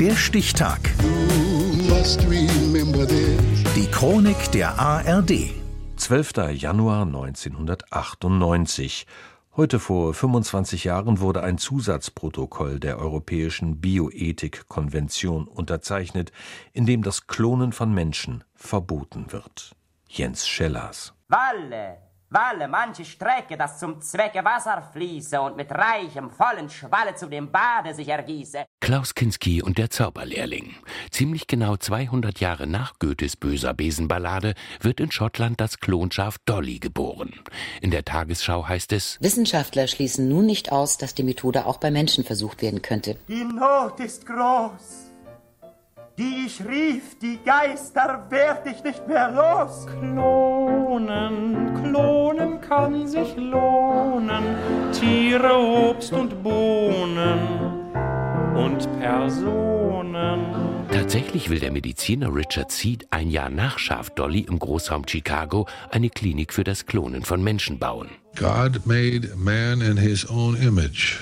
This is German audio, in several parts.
Der Stichtag. Die Chronik der ARD. 12. Januar 1998. Heute vor 25 Jahren wurde ein Zusatzprotokoll der Europäischen Bioethik-Konvention unterzeichnet, in dem das Klonen von Menschen verboten wird. Jens Schellers. Walle, Walle, manche Strecke, das zum Zwecke Wasser fließe und mit reichem, vollen Schwalle zu dem Bade sich ergieße. Klaus Kinski und der Zauberlehrling. Ziemlich genau 200 Jahre nach Goethes böser Besenballade wird in Schottland das Klonschaf Dolly geboren. In der Tagesschau heißt es, Wissenschaftler schließen nun nicht aus, dass die Methode auch bei Menschen versucht werden könnte. Die Not ist groß. Die ich rief, die Geister werd ich nicht mehr los. Klonen, klonen kann sich lohnen. Tiere, Obst und Bohnen und Personen. Tatsächlich will der Mediziner Richard Seed ein Jahr nach Schaf Dolly im Großraum Chicago eine Klinik für das Klonen von Menschen bauen. God made man in his own image.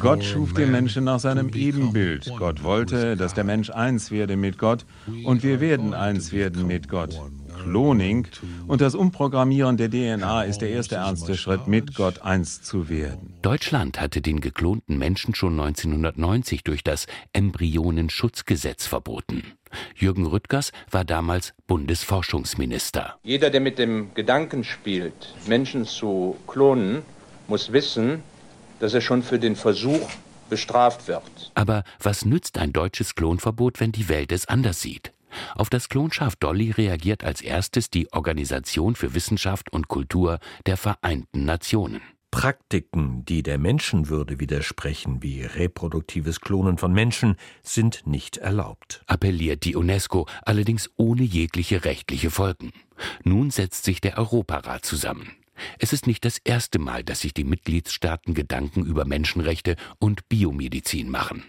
Gott schuf den Menschen nach seinem Ebenbild. Gott wollte, dass der Mensch eins werde mit Gott und wir werden eins werden mit Gott. Cloning und das Umprogrammieren der DNA ist der erste ernste Schritt, mit Gott eins zu werden. Deutschland hatte den geklonten Menschen schon 1990 durch das Embryonenschutzgesetz verboten. Jürgen Rüttgers war damals Bundesforschungsminister. Jeder, der mit dem Gedanken spielt, Menschen zu klonen, muss wissen, dass er schon für den Versuch bestraft wird. Aber was nützt ein deutsches Klonverbot, wenn die Welt es anders sieht? Auf das Klonschaf Dolly reagiert als erstes die Organisation für Wissenschaft und Kultur der Vereinten Nationen. Praktiken, die der Menschenwürde widersprechen, wie reproduktives Klonen von Menschen, sind nicht erlaubt. Appelliert die UNESCO, allerdings ohne jegliche rechtliche Folgen. Nun setzt sich der Europarat zusammen. Es ist nicht das erste Mal, dass sich die Mitgliedstaaten Gedanken über Menschenrechte und Biomedizin machen.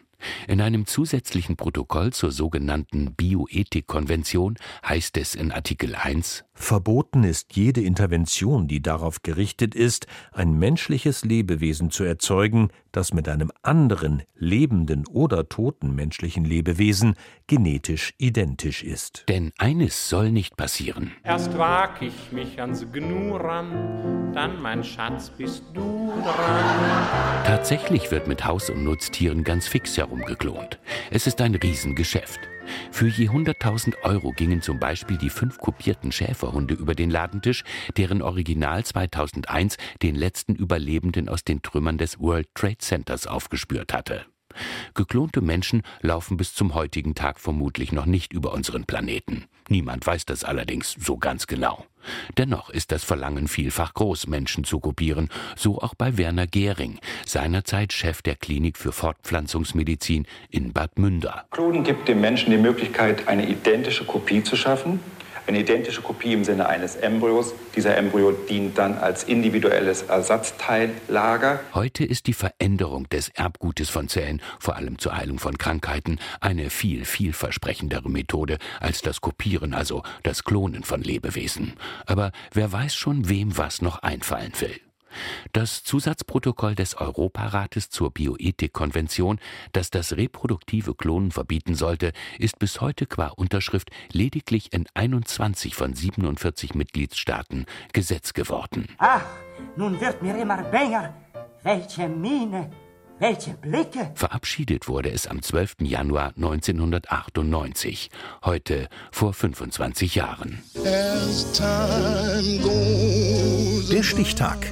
In einem zusätzlichen Protokoll zur sogenannten Bioethikkonvention heißt es in Artikel 1 Verboten ist jede Intervention, die darauf gerichtet ist, ein menschliches Lebewesen zu erzeugen, das mit einem anderen lebenden oder toten menschlichen Lebewesen genetisch identisch ist. Denn eines soll nicht passieren. Erst wag ich mich ans Gnu ran, dann, mein Schatz, bist du dran. Tatsächlich wird mit Haus- und Nutztieren ganz fix herumgeklont. Es ist ein Riesengeschäft. Für je 100.000 Euro gingen zum Beispiel die fünf kopierten Schäferhunde über den Ladentisch, deren Original 2001 den letzten Überlebenden aus den Trümmern des World Trade Centers aufgespürt hatte. Geklonte Menschen laufen bis zum heutigen Tag vermutlich noch nicht über unseren Planeten. Niemand weiß das allerdings so ganz genau. Dennoch ist das Verlangen vielfach groß, Menschen zu kopieren, so auch bei Werner Gehring, seinerzeit Chef der Klinik für Fortpflanzungsmedizin in Bad Münder. Klonen gibt dem Menschen die Möglichkeit, eine identische Kopie zu schaffen, eine identische Kopie im Sinne eines Embryos. Dieser Embryo dient dann als individuelles Ersatzteillager. Heute ist die Veränderung des Erbgutes von Zellen, vor allem zur Heilung von Krankheiten, eine viel, vielversprechendere Methode als das Kopieren, also das Klonen von Lebewesen. Aber wer weiß schon, wem was noch einfallen will. Das Zusatzprotokoll des Europarates zur Bioethikkonvention, das das reproduktive Klonen verbieten sollte, ist bis heute qua Unterschrift lediglich in 21 von 47 Mitgliedstaaten Gesetz geworden. Ach, nun wird mir immer bänger. Welche Miene, welche Blicke. Verabschiedet wurde es am 12. Januar 1998, heute vor 25 Jahren. Der Stichtag.